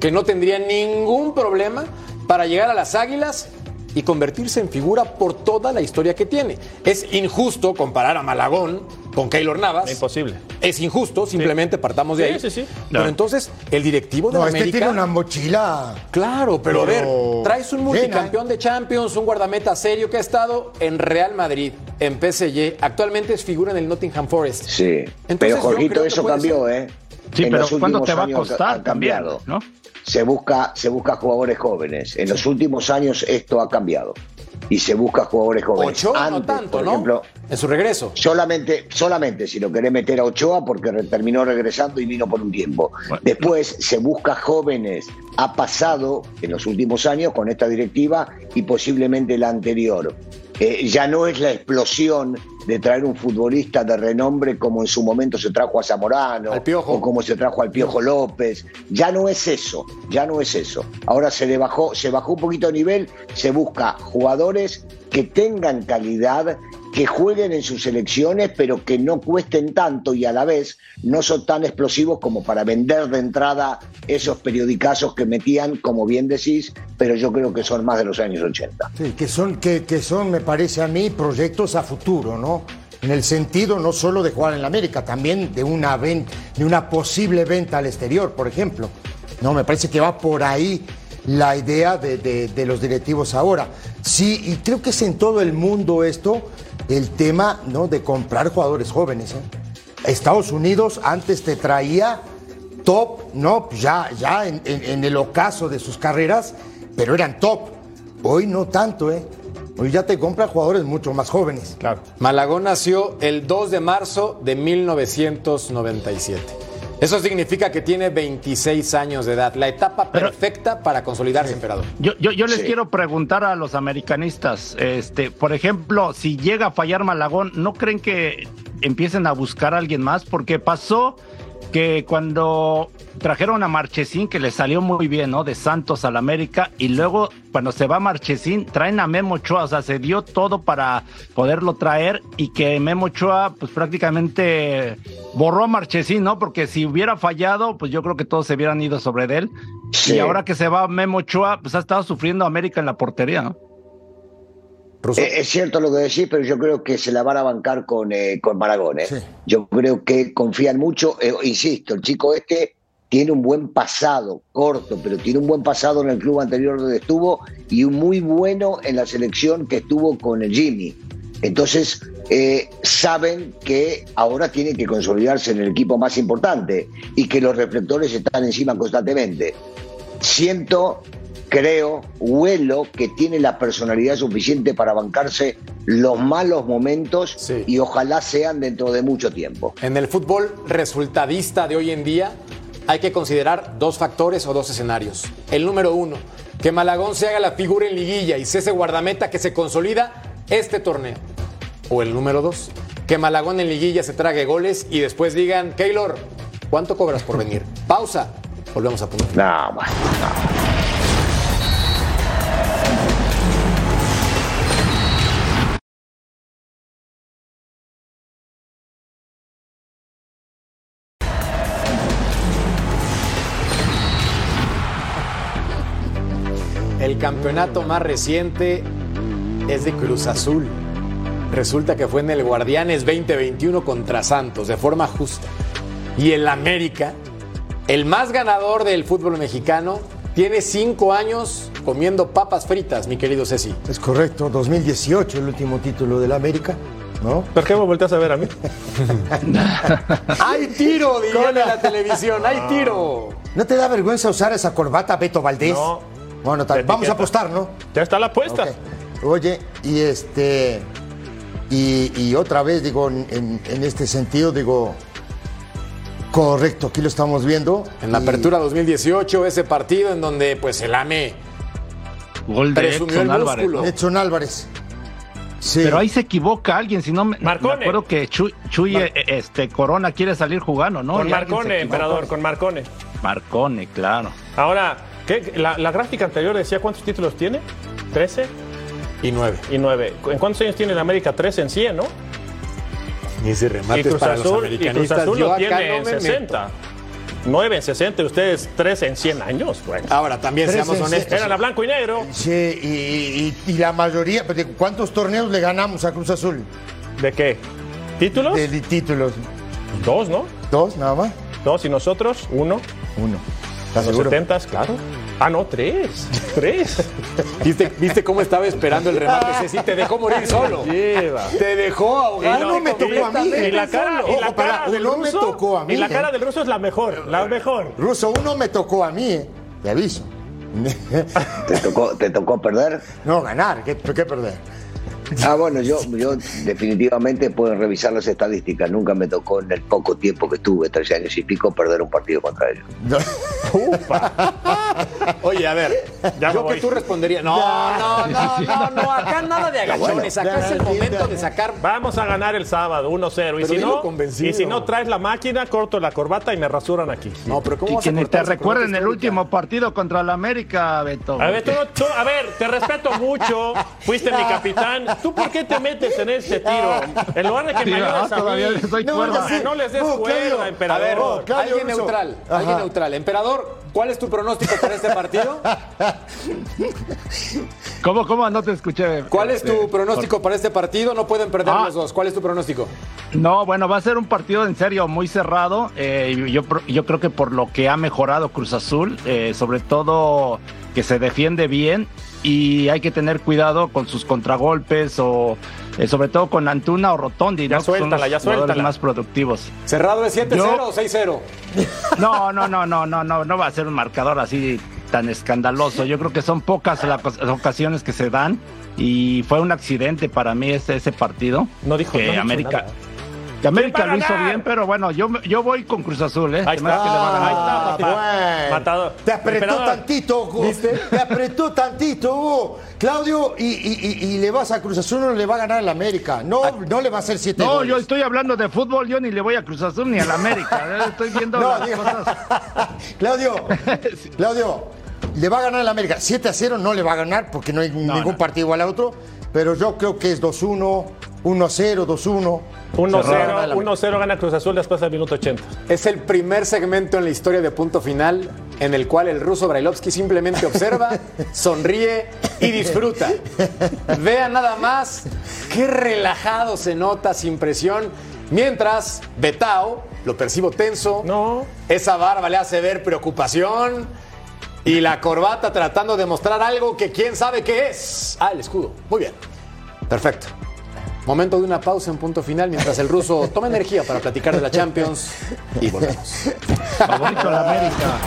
que no tendría ningún problema para llegar a las Águilas y convertirse en figura por toda la historia que tiene. Es injusto comparar a Malagón con Keylor Navas. Imposible. Es injusto, simplemente partamos de Sí, ahí. sí, sí. Pero entonces, el directivo de No, la este América... tiene una mochila. Claro, pero, a ver, Pero traes un multicampeón de Champions, un guardameta serio que ha estado en Real Madrid, en PSG, actualmente es figura en el Nottingham Forest. Sí. Entonces, pero Jorgito, eso cambió, ser. ¿eh? Sí, En pero los ¿cuándo últimos te va a años costar ha cambiado. también, no? Se busca, se busca jugadores jóvenes. En los últimos años esto ha cambiado. Y se busca jugadores jóvenes. Ochoa no Antes, tanto, por ¿no? ejemplo, en su regreso. Solamente, solamente si lo querés meter a Ochoa porque re- terminó regresando y vino por un tiempo. Bueno. Después se busca jóvenes. Ha pasado en los últimos años con esta directiva y posiblemente la anterior. Eh, ya no es la explosión de traer un futbolista de renombre como en su momento se trajo a Zamorano Al Piojo. o como se trajo al Piojo López. Ya no es eso, ya no es eso. Ahora se le bajó, se bajó un poquito de nivel, se busca jugadores que tengan calidad, que jueguen en sus selecciones, pero que no cuesten tanto y a la vez no son tan explosivos como para vender de entrada esos periodicazos que metían, como bien decís, pero yo creo que son más de los años 80. Sí, que son, que, que son, me parece a mí, proyectos a futuro, ¿no? En el sentido no solo de jugar en la América, también de una, ven- de una posible venta al exterior, por ejemplo. No, me parece que va por ahí la idea de, de- los directivos ahora. Sí, y creo que es en todo el mundo esto, el tema ¿no? de comprar jugadores jóvenes. ¿eh? Estados Unidos antes te traía top, no, ya, ya en, el ocaso de sus carreras, pero eran top. Hoy no tanto, ¿eh? Hoy ya te compran jugadores mucho más jóvenes. Claro. Malagón nació el 2 de marzo de 1997. Eso significa que tiene 26 años de edad, la etapa Pero- perfecta para consolidarse, emperador. Yo, yo, yo les Sí. quiero preguntar a los americanistas, este, por ejemplo, si llega a fallar Malagón, ¿no creen que empiecen a buscar a alguien más? Porque pasó que cuando trajeron a Marchesín, que le salió muy bien, ¿no? De Santos al América, y luego cuando se va Marchesín, traen a Memo Ochoa, o sea, se dio todo para poderlo traer y que Memo Ochoa, pues prácticamente borró a Marchesín, ¿no? Porque si hubiera fallado, pues yo creo que todos se hubieran ido sobre de él. Sí. Y ahora que se va Memo Ochoa, pues ha estado sufriendo América en la portería, ¿no? Eh, es cierto lo que decís, pero yo creo que se la van a bancar con, eh, con Maragón. ¿eh? Sí. Yo creo que confían mucho. eh, insisto, el chico este tiene un buen pasado, corto, pero tiene un buen pasado en el club anterior donde estuvo y un muy bueno en la selección que estuvo con el Jimmy. Entonces, saben que ahora tiene que consolidarse en el equipo más importante y que los reflectores están encima constantemente. Siento, creo, huelo que tiene la personalidad suficiente para bancarse los malos momentos Sí. y ojalá sean dentro de mucho tiempo. En el fútbol resultadista de hoy en día hay que considerar dos factores o dos escenarios. El número uno, que Malagón se haga la figura en liguilla y sea ese guardameta que se consolida este torneo. O el número dos, que Malagón en liguilla se trague goles y después digan, Keylor, ¿cuánto cobras por venir? Pausa. Volvemos a punto. No, no. El campeonato más reciente es de Cruz Azul. Resulta que fue en el Guardianes 2021 contra Santos, de forma justa. Y el América, el más ganador del fútbol mexicano, tiene cinco años comiendo papas fritas, mi querido Ceci. Es correcto, 2018 el último título del América, ¿no? ¿Por qué me volteas a ver a mí? ¡Hay tiro! Dirían en la televisión, ¡hay tiro! ¿No te da vergüenza usar esa corbata Beto Valdés? No. Bueno, tal, vamos a apostar, ¿no? Ya está la apuesta. Oye, y este. Y, y otra vez, digo, en, en- en este sentido, digo. Correcto, aquí lo estamos viendo. En la Y- apertura 2018, ese partido en donde pues el AME Gol de Presumió Edson el Álvarez. músculo. ¿no? Edson Álvarez. Sí. Pero ahí se equivoca alguien, si no me, me Marcone. acuerdo que Chuy, Chuy, eh, este Corona quiere salir jugando, ¿no? con Marcone, emperador, con Marcone. Marcone, claro. Ahora, ¿qué? La, la gráfica anterior decía cuántos títulos tiene. 13 y 9. y 9. ¿En cuántos años tiene el América? 13 en 100, ¿no? Y ese Y remate es Cruz para los Azul, y Cruz americanistas. Azul lo tiene no en me meto. 60. 9 en 60 y ustedes 3 en 100 años. Bueno. Ahora, también seamos honestos. Eran a blanco y negro. Sí, y, y- y la mayoría, ¿de ¿cuántos torneos le ganamos a Cruz Azul? ¿De qué? ¿Títulos? De, de títulos. Dos, ¿no? ¿Dos nada más? Dos y nosotros, uno. Uno. ¿Estás Los seguro? 70, claro. Ah, no, tres. Tres. ¿Viste, ¿Viste cómo estaba esperando el remate? Ceci? te dejó morir solo. Lleva. Te dejó ahogado. Uno me tocó a mí. Y la cara, y la cara del uno me ruso. tocó a mí, Y la cara del ruso es la mejor, la mejor. Ruso, uno me tocó a mí, ¿eh? Te aviso. ¿Te tocó, te tocó perder? no, ganar, ¿qué, qué perder? Ah, bueno, yo, yo definitivamente pueden revisar las estadísticas. Nunca me tocó en el poco tiempo que estuve, tres años y pico, perder un partido contra ellos. Oye, a ver, Ya yo voy. que tú responderías. No, no, no, no, no, acá nada de agachones. Acá es el momento de sacar. Vamos a ganar el sábado 1-0. Y si no, y si no traes la máquina, corto la corbata y me rasuran aquí. No, pero ¿cómo Y vas a te recuerden el último partido contra la América, Beto. A ver, tú, tú- a ver, te respeto mucho, fuiste mi capitán. ¿Tú por qué te metes en este tiro? En lugar de que me ayudes ah, a todavía mí. No. No les des cuerda, Claudio. A emperador. ver, alguien Russo. neutral, Ajá. alguien neutral. Emperador, ¿cuál es tu pronóstico para este partido? ¿Cómo, cómo? No te escuché. ¿Cuál es tu Este, pronóstico para este partido? No pueden perder Ah. los dos. ¿Cuál es tu pronóstico? No, bueno, va a ser un partido en serio muy cerrado. eh, yo, yo creo que por lo que ha mejorado Cruz Azul, eh, sobre todo que se defiende bien y hay que tener cuidado con sus contragolpes o eh, sobre todo con Antuna o Rotondi, Ya ¿no? Que son suéltala, los ya jugadores suéltala. más productivos. ¿Cerrado de 7-0 Yo- o 6-0? No, no, no, no, no, no, no va a ser un marcador así tan escandaloso. Yo creo que son pocas las ocasiones que se dan y fue un accidente para mí ese, ese partido. No dijo- que no dijo América. nada. Que América ¿Quién va a lo hizo bien, pero bueno, yo, yo voy con Cruz Azul, ¿eh? Ahí que le va a está, ganar. ahí está, Ah, papá. bueno. Matador. Te apretó tantito, Hugo. Te apretó tantito, Hugo. Claudio, y, y- y- y le vas a Cruz Azul, no le va a ganar el América. No, no le va a hacer siete No, goles. yo estoy hablando de fútbol, yo ni le voy a Cruz Azul ni a la América. ¿eh? Estoy viendo No, las digo- cosas. Claudio, Claudio, le va a ganar el América. 7 a 0 no le va a ganar porque no hay ningún no. partido igual a otro. Pero yo creo que es 2-1, 1-0, 2-1. 1-0, 1-0 gana Cruz Azul después del minuto 80. Es el primer segmento en la historia de Punto Final en el cual el ruso Brailovsky simplemente observa, sonríe y disfruta. Vean nada más qué relajado se nota, sin presión. Mientras Betao, lo percibo tenso, No. esa barba le hace ver preocupación y la corbata tratando de mostrar algo que quién sabe qué es. Ah, el escudo. Muy bien. Perfecto. Momento de una pausa en punto final mientras el ruso toma energía para platicar de la Champions y volvemos. Favorito la América.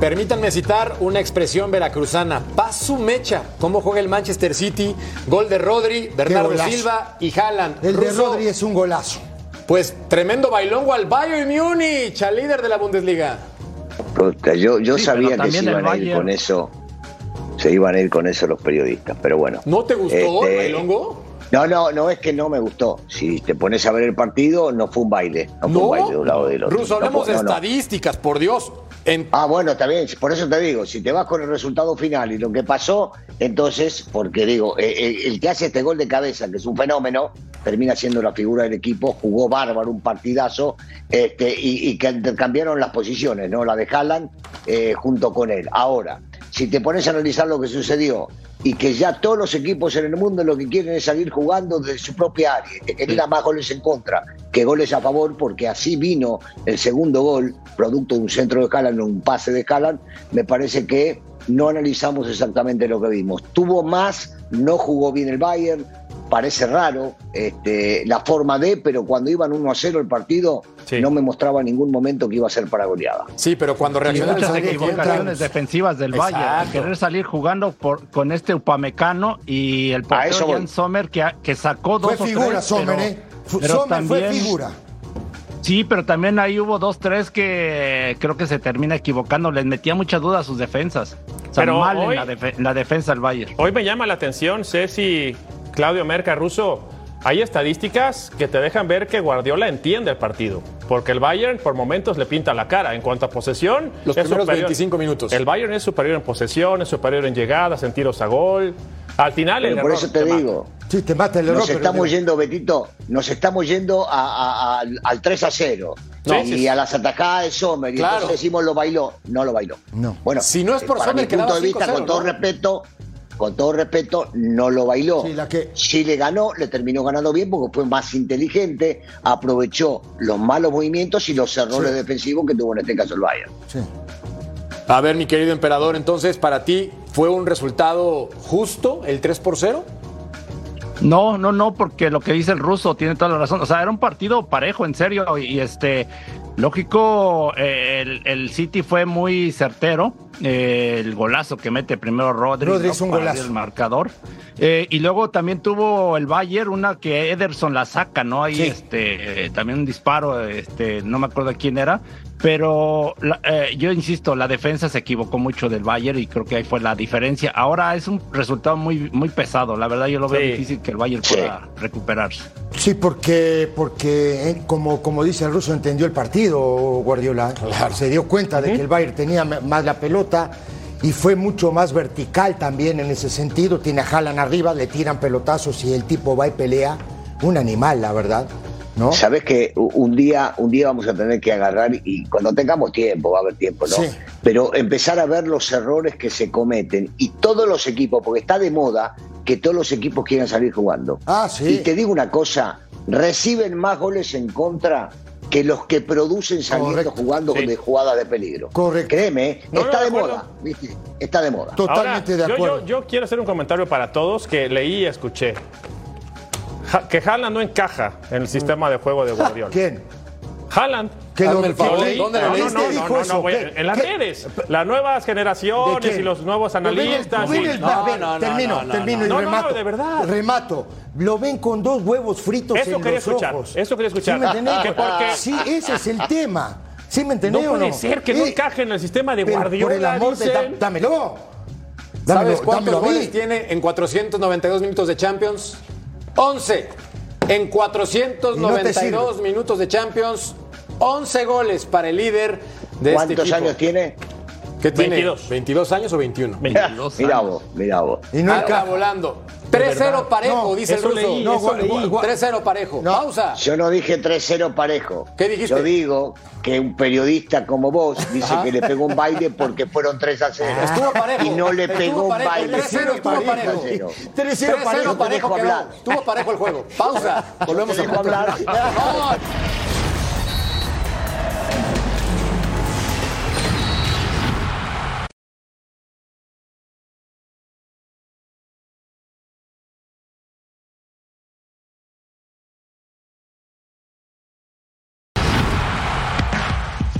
Permítanme citar una expresión veracruzana. Pasu mecha. ¿Cómo juega el Manchester City? Gol de Rodri, Bernardo. Silva y Haaland. El de Rodri es un golazo. Pues tremendo bailongo al Bayern Múnich, al líder de la Bundesliga. Puta, yo yo Sí, sabía que se iban a ir Bayern. con eso. Se iban a ir con eso los periodistas, pero bueno. ¿No te gustó Este, el bailongo? No, no, no es que no me gustó. Si te pones a ver el partido, no fue un baile. No, fue un baile de un lado o del otro. Ruso, hablemos de no, no. estadísticas, por Dios. En- Ah, bueno, está bien. Por eso te digo, si te vas con el resultado final y lo que pasó, entonces, porque digo, eh, eh, el que hace este gol de cabeza, que es un fenómeno, termina siendo la figura del equipo, jugó bárbaro, un partidazo, este, y, y que cambiaron las posiciones, ¿no? La de Haaland eh, junto con él. Ahora, si te pones a analizar lo que sucedió y que ya todos los equipos en el mundo lo que quieren es salir jugando de su propia área, que genera más goles en contra que goles a favor, porque así vino el segundo gol, producto de un centro de Haaland, un pase de Haaland, me parece que no analizamos exactamente lo que vimos. Tuvo más, no jugó bien el Bayern, parece raro este, la forma de, pero cuando iban 1 a 0 el partido, Sí. no me mostraba en ningún momento que iba a ser para goleada. Sí, pero cuando Y reacciona el muchas equivocaciones defensivas del Bayern. Exacto. Querer salir jugando por, con este Upamecano y el portero. Jan Sommer que, que sacó dos Fue o figura tres, Sommer, pero- ¿eh? Pero Sommer fue figura. Sí, pero también ahí hubo dos, tres que creo que se termina equivocando. Les metía mucha duda a sus defensas. O sea, Pero mal hoy- en, la en la defensa del Bayern. Hoy me llama la atención, Ceci, Claudio Merca, Russo. Hay estadísticas que te dejan ver que Guardiola entiende el partido. Porque el Bayern por momentos le pinta la cara. En cuanto a posesión, Los es primeros superior. 25 minutos. El Bayern es superior en posesión, es superior en llegadas, en tiros a gol. Al final, Pero el por error eso te digo, Sí, te mata el error. nos estamos yendo, Betito, nos estamos yendo a- a- a- al- al 3 a 0. No. y Sí, sí. a las atacadas de Sommer. Y Claro. entonces decimos lo bailó. No lo bailó. No. Bueno, Si no es por Sommer, mi punto de vista, 5-0, con todo ¿no? respeto, con todo respeto, no lo bailó. Sí, la que- Sí le ganó, le terminó ganando bien porque fue más inteligente, aprovechó los malos movimientos y los errores Sí. defensivos que tuvo en este caso el Bayern. sí. A ver, mi querido emperador, entonces, para ti, ¿fue un resultado justo el 3 por 0? No, no, no, porque lo que dice el ruso tiene toda la razón. O sea, era un partido parejo, en serio, y, este, lógico, eh, el, el City fue muy certero. Eh, el golazo que mete primero Rodri, Rodri ¿no? es un Para golazo. abrir el marcador. Eh, y luego también tuvo el Bayern una que Ederson la saca, ¿no? Ahí, Sí. este, eh, también un disparo, este, no me acuerdo quién era. Pero la- eh, yo insisto, la defensa se equivocó mucho del Bayern y creo que ahí fue la diferencia. Ahora es un resultado muy, muy pesado. La verdad, yo lo veo Sí. difícil que el Bayern Sí. pueda recuperarse. Sí, porque, porque eh, como, como dice el ruso, entendió el partido, Guardiola. Se dio cuenta de que el Bayern tenía más la pelota y fue mucho más vertical también en ese sentido. Tiene a Haaland arriba, le tiran pelotazos y el tipo va y pelea. Un animal, la verdad. ¿No? Sabes que un día, un día vamos a tener que agarrar y cuando tengamos tiempo, va a haber tiempo, ¿no? Sí. Pero empezar a ver los errores que se cometen y todos los equipos, porque está de moda que todos los equipos quieran salir jugando. Ah, sí. Y te digo una cosa, reciben más goles en contra que los que producen saliendo jugando Sí. de jugadas de peligro. Correcto. Créeme, está de moda, ¿viste? Está de moda. Totalmente Ahora, de yo- acuerdo. Yo, yo quiero hacer un comentario para todos que leí y escuché. Ja- que Haaland no encaja en el sistema de juego de Guardiola. ¿Quién? Haaland. ¿Qué Hazme lo- el favor, qué- leí- ¿dónde lo no, no, leíste? no, dijo no, no, ¿Qué? en las ¿Qué? redes. Las nuevas ¿De generaciones y los nuevos Lo ven- analistas. lo ven y- el- No, no, no, termino, no, no, termino y no. No, no, remato. de verdad. Remato. Lo ven con dos huevos fritos Eso en quería los escuchar, ojos. eso quería escuchar. ¿Sí me entendés? Que porque- Sí, ese es el tema. ¿Sí me entendés No o puede no? ser que no Eh, encaje en el sistema de Guardiola. Por el amor de... Dámelo. ¿Sabes Dámelo, cuántos goles tiene en 492 minutos de Champions? 11. En 492 minutos de Champions, 11 goles para el líder de este ¿Cuántos equipo. años tiene? ¿Qué tiene? 22. ¿22 años o 21? 22 Mirá años. vos, mirá vos. Y no encaja. volando. 3-0 parejo, No, dice el ruso. leí, No, eso gua- leí. gua- gua- 3-0 parejo. No. Pausa. Yo no dije 3-0 parejo. ¿Qué dijiste? Yo digo que un periodista como vos dice Ajá. que le pegó un baile porque fueron 3 a 0. Estuvo parejo. Y no le Estuvo pegó un baile. 3-0 estuvo Parejo, parejo. 3-0. 3-0 3-0 parejo. Estuvo parejo el juego. Pausa. Volvemos a hablar.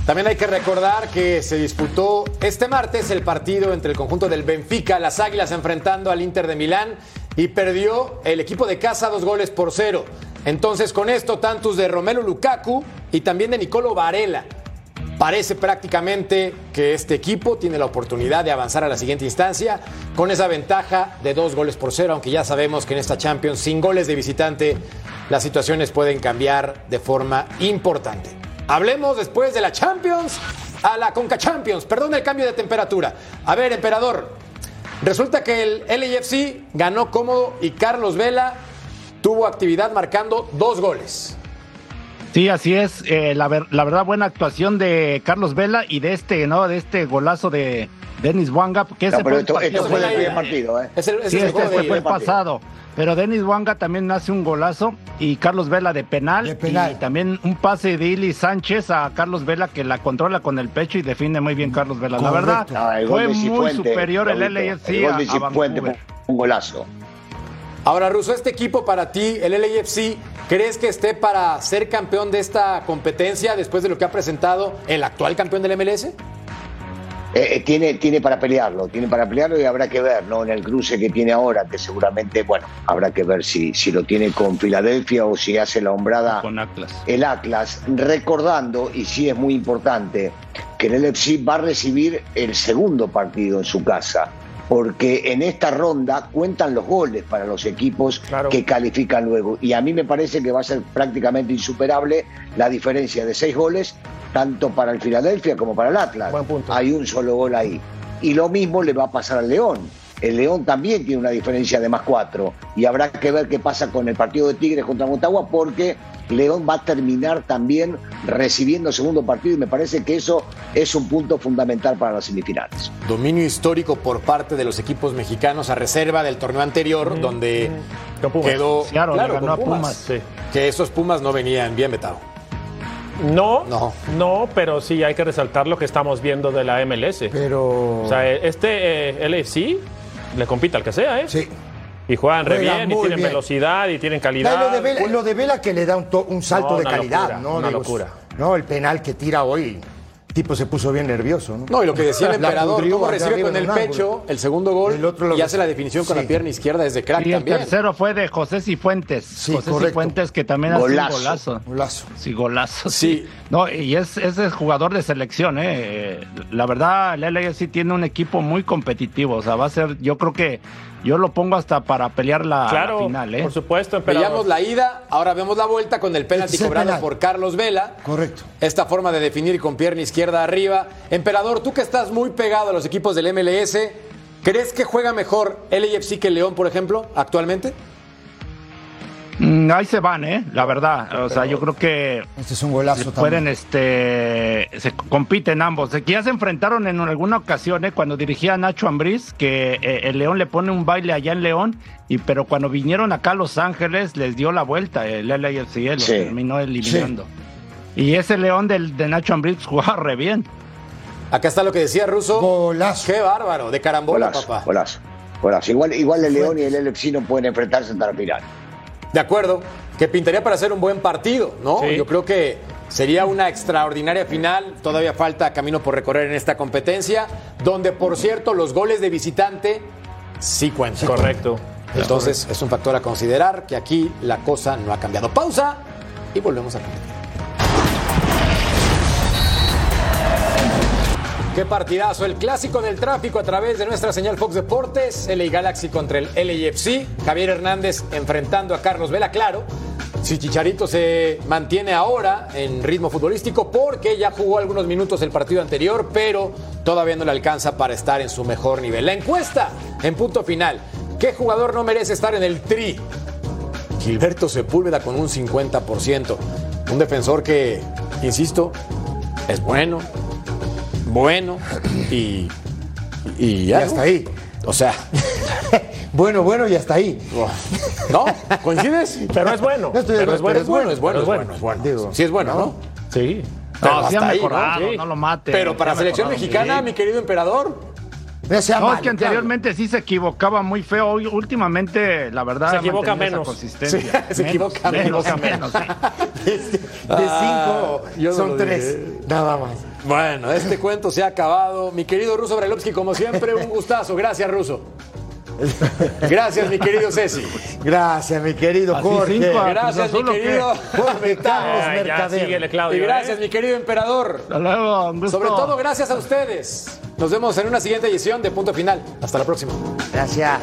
También hay que recordar que se disputó este martes el partido entre el conjunto del Benfica, las Águilas enfrentando al Inter de Milán y perdió el equipo de casa dos goles por cero. Entonces con esto tantos de Romelu Lukaku y también de Nicolo Varela. Parece prácticamente que este equipo tiene la oportunidad de avanzar a la siguiente instancia con esa ventaja de dos goles por cero, aunque ya sabemos que en esta Champions sin goles de visitante las situaciones pueden cambiar de forma importante. Hablemos después de la Champions a la Conca Champions. Perdón el cambio de temperatura. A ver, emperador. Resulta que el LAFC ganó cómodo y Carlos Vela tuvo actividad marcando dos goles. Sí, así es. eh, la, la verdad, buena actuación de Carlos Vela y de este, ¿no? De este golazo de Denis Wanga. Que ese No, pero fue esto, fue del primer partido, ¿eh? Es el, es Sí, el este juego de fue el pasado. Pero Denis Wanga también hace un golazo y Carlos Vela de penal. De penal. Y también un pase de Ili Sánchez a Carlos Vela que la controla con el pecho y define muy bien Carlos Vela. La verdad, el gol fue muy superior el LAFC El gol a, de a Cifuentes Vancouver. fue un golazo. Ahora, Russo, este equipo para ti, el LAFC, ¿crees que esté para ser campeón de esta competencia después de lo que ha presentado el actual campeón del MLS? Eh, eh, tiene, tiene para pelearlo, tiene para pelearlo y habrá que ver, ¿no? En el cruce que tiene ahora, que seguramente, bueno, habrá que ver si, si lo tiene con Filadelfia o si hace la hombrada Con Atlas. el Atlas, recordando, y sí es muy importante, que el LFC va a recibir el segundo partido en su casa, porque en esta ronda cuentan los goles para los equipos Claro. que califican luego. Y a mí me parece que va a ser prácticamente insuperable la diferencia de seis goles, tanto para el Filadelfia como para el Atlas. Buen punto. Hay un solo gol ahí. Y lo mismo le va a pasar al León. el León también tiene una diferencia de más cuatro. Y habrá que ver qué pasa con el partido de Tigres contra Motagua, porque León va a terminar también recibiendo segundo partido y me parece que eso es un punto fundamental para las semifinales. Dominio histórico por parte de los equipos mexicanos a reserva del torneo anterior, donde quedó Seattle le claro, ganó con a Pumas, Pumas. Sí. que esos Pumas no venían bien vetados. No, No. no, pero sí hay que resaltar lo que estamos viendo de la MLS. Pero. O sea, este eh, LFC le compite al que sea, ¿eh? sí. Y juegan re Juega bien, y tienen bien. velocidad, y tienen No, calidad. lo, de Vela, lo de Vela que le da un, to- un salto No, de calidad, locura, ¿no? una Digo, locura. No, el penal que tira hoy. El tipo se puso bien nervioso, ¿no? No, y lo que decía el emperador, pudrió cómo recibe con en el pecho el segundo gol El otro lo y hace la definición con la pierna izquierda desde crack Y el también. tercero fue de José Cifuentes. Sí, José correcto. Cifuentes que también hace un Golazo. golazo. Golazo. Sí, golazo. Sí. No, y es, es el jugador de selección, ¿eh? La verdad, el LAFC tiene un equipo muy competitivo. O sea, va a ser, yo creo que yo lo pongo hasta para pelear la, Claro, la final, ¿eh? por supuesto, emperador. Veíamos la ida, ahora vemos la vuelta con el penalti Este el cobrado penal. por Carlos Vela. Correcto. Esta forma de definir con pierna izquierda arriba. Emperador, tú que estás muy pegado a los equipos del MLS, ¿crees que juega mejor LAFC que León, por ejemplo, actualmente? Mm, Ahí se van, ¿eh? La verdad. O sea, yo creo que Este es un golazo pueden, también. este, se compiten ambos. Que ya se enfrentaron en alguna ocasión, ¿eh? Cuando dirigía Nacho Ambriz, que eh, el León le pone un baile allá en León, y pero cuando vinieron acá a Los Ángeles les dio la vuelta el LAFC, lo Sí. terminó eliminando. Y ese León del, de Nacho Ambriz jugaba re bien. Acá está lo que decía Russo. Golazo. Qué bárbaro, de carambola, Golazo, papá. golazo, golazo. Igual, igual el León y el LFC no pueden enfrentarse hasta la final. De acuerdo, que pintaría para hacer un buen partido, ¿no? Sí. Yo creo que sería una extraordinaria final. Todavía falta camino por recorrer en esta competencia, donde, por cierto, los goles de visitante sí cuentan. Correcto. Entonces, es un factor a considerar que aquí la cosa no ha cambiado. Pausa y volvemos a competir. Qué partidazo, el clásico del tráfico a través de nuestra señal Fox Deportes, LA Galaxy contra el LAFC, Javier Hernández enfrentando a Carlos Vela, claro. Si Chicharito se mantiene ahora en ritmo futbolístico porque ya jugó algunos minutos el partido anterior, pero todavía no le alcanza para estar en su mejor nivel. La encuesta en punto final, ¿qué jugador no merece estar en el tri? Gilberto Sepúlveda con un 50%. Un defensor que, insisto, es bueno, bueno y, y Y ya. hasta ahí. O sea, Bueno, bueno, y hasta ahí. ¿no? ¿Coincides? Pero es bueno. No estoy de pero es bueno. Es bueno, es bueno, es bueno, es bueno. Digo, sí es bueno, ¿no? Sí. Pero No, hasta ahí, ¿no? mejorado, Sí. no lo mate. Pero para selección mexicana, sí. mi querido emperador, No es que anteriormente sí se equivocaba muy feo. Hoy, últimamente, la verdad, Se equivoca menos. esa consistencia. Sí, se equivoca menos. menos, sí. De, de Ah, cinco no son tres. Nada más. Bueno, este cuento se ha acabado. Mi querido Ruso Brailovsky, como siempre, un gustazo. Gracias, Ruso. Gracias, mi querido Ceci. Gracias, mi querido Jorge. cinco a- Gracias, mi querido Jorge Carlos Ah, Mercader. Y Claudio. gracias, ¿eh? mi querido emperador. Hasta luego, un gusto. Sobre todo, gracias a ustedes. Nos vemos en una siguiente edición de Punto Final. Hasta la próxima. Gracias.